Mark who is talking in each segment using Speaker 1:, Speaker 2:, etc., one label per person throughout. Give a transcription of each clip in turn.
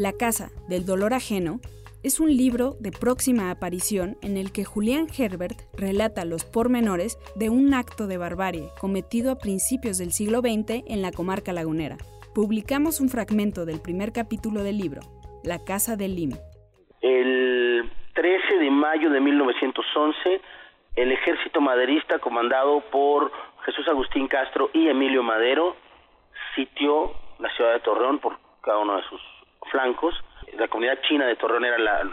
Speaker 1: La Casa del Dolor Ajeno es un libro de próxima aparición en el que Julián Herbert relata los pormenores de un acto de barbarie cometido a principios del siglo XX en la comarca lagunera. Publicamos un fragmento del primer capítulo del libro, La Casa del Lim.
Speaker 2: El 13 de mayo de 1911, el ejército maderista comandado por Jesús Agustín Castro y Emilio Madero sitió la ciudad de Torreón por cada uno de sus flancos. La comunidad china de Torreón era la,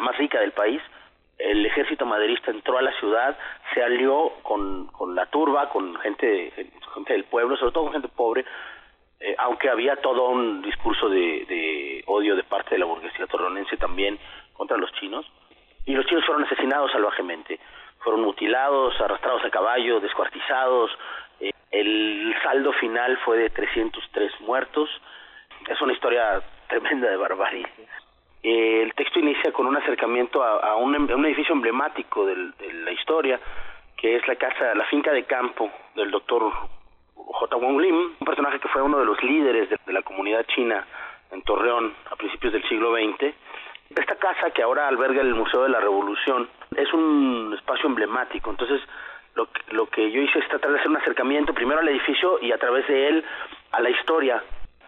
Speaker 2: más rica del país, el ejército maderista entró a la ciudad, se alió con, la turba, con gente, gente del pueblo, sobre todo con gente pobre, eh, aunque había todo un discurso de, de odio de parte de la burguesía torronense también contra los chinos, y los chinos fueron asesinados salvajemente, fueron mutilados, arrastrados a caballo, descuartizados, eh, el saldo final fue de 303 muertos, es una historia tremenda de barbarie. Eh, el texto inicia con un acercamiento a, un, edificio emblemático de la historia, que es la casa, la finca de campo del doctor J. Wong Lim, un personaje que fue uno de los líderes de, la comunidad china en Torreón a principios del siglo XX. Esta casa que ahora alberga el Museo de la Revolución es un espacio emblemático, entonces lo, lo que yo hice es tratar de hacer un acercamiento primero al edificio y a través de él a la historia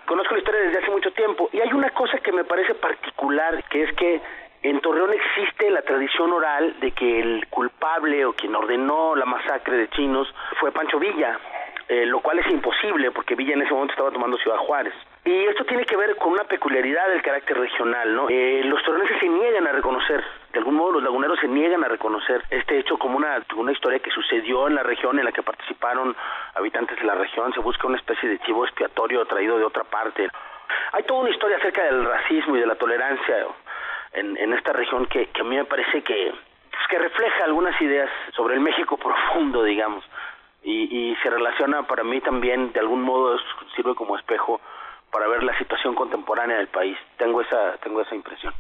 Speaker 2: conozco la historia desde hace mucho tiempo y hay una cosa que me parece particular, que es que en Torreón existe la tradición oral de que el culpable o quien ordenó la masacre de chinos fue Pancho Villa, eh, lo cual es imposible porque Villa en ese momento estaba tomando Ciudad Juárez. Y esto tiene que ver con una peculiaridad del carácter regional, ¿no? Eh, los torreonenses se niegan a reconocer, de algún modo los laguneros se niegan a reconocer este hecho como una, una historia que sucedió en la región en la que participaron habitantes de la región, se busca una especie de chivo expiatorio traído de otra parte. Hay toda una historia acerca del racismo y de la tolerancia en, en esta región que, que a mí me parece que, pues, que refleja algunas ideas sobre el México profundo, digamos, y, y se relaciona para mí también, de algún modo, sirve como espejo para ver la situación contemporánea del país. Tengo esa, tengo esa impresión.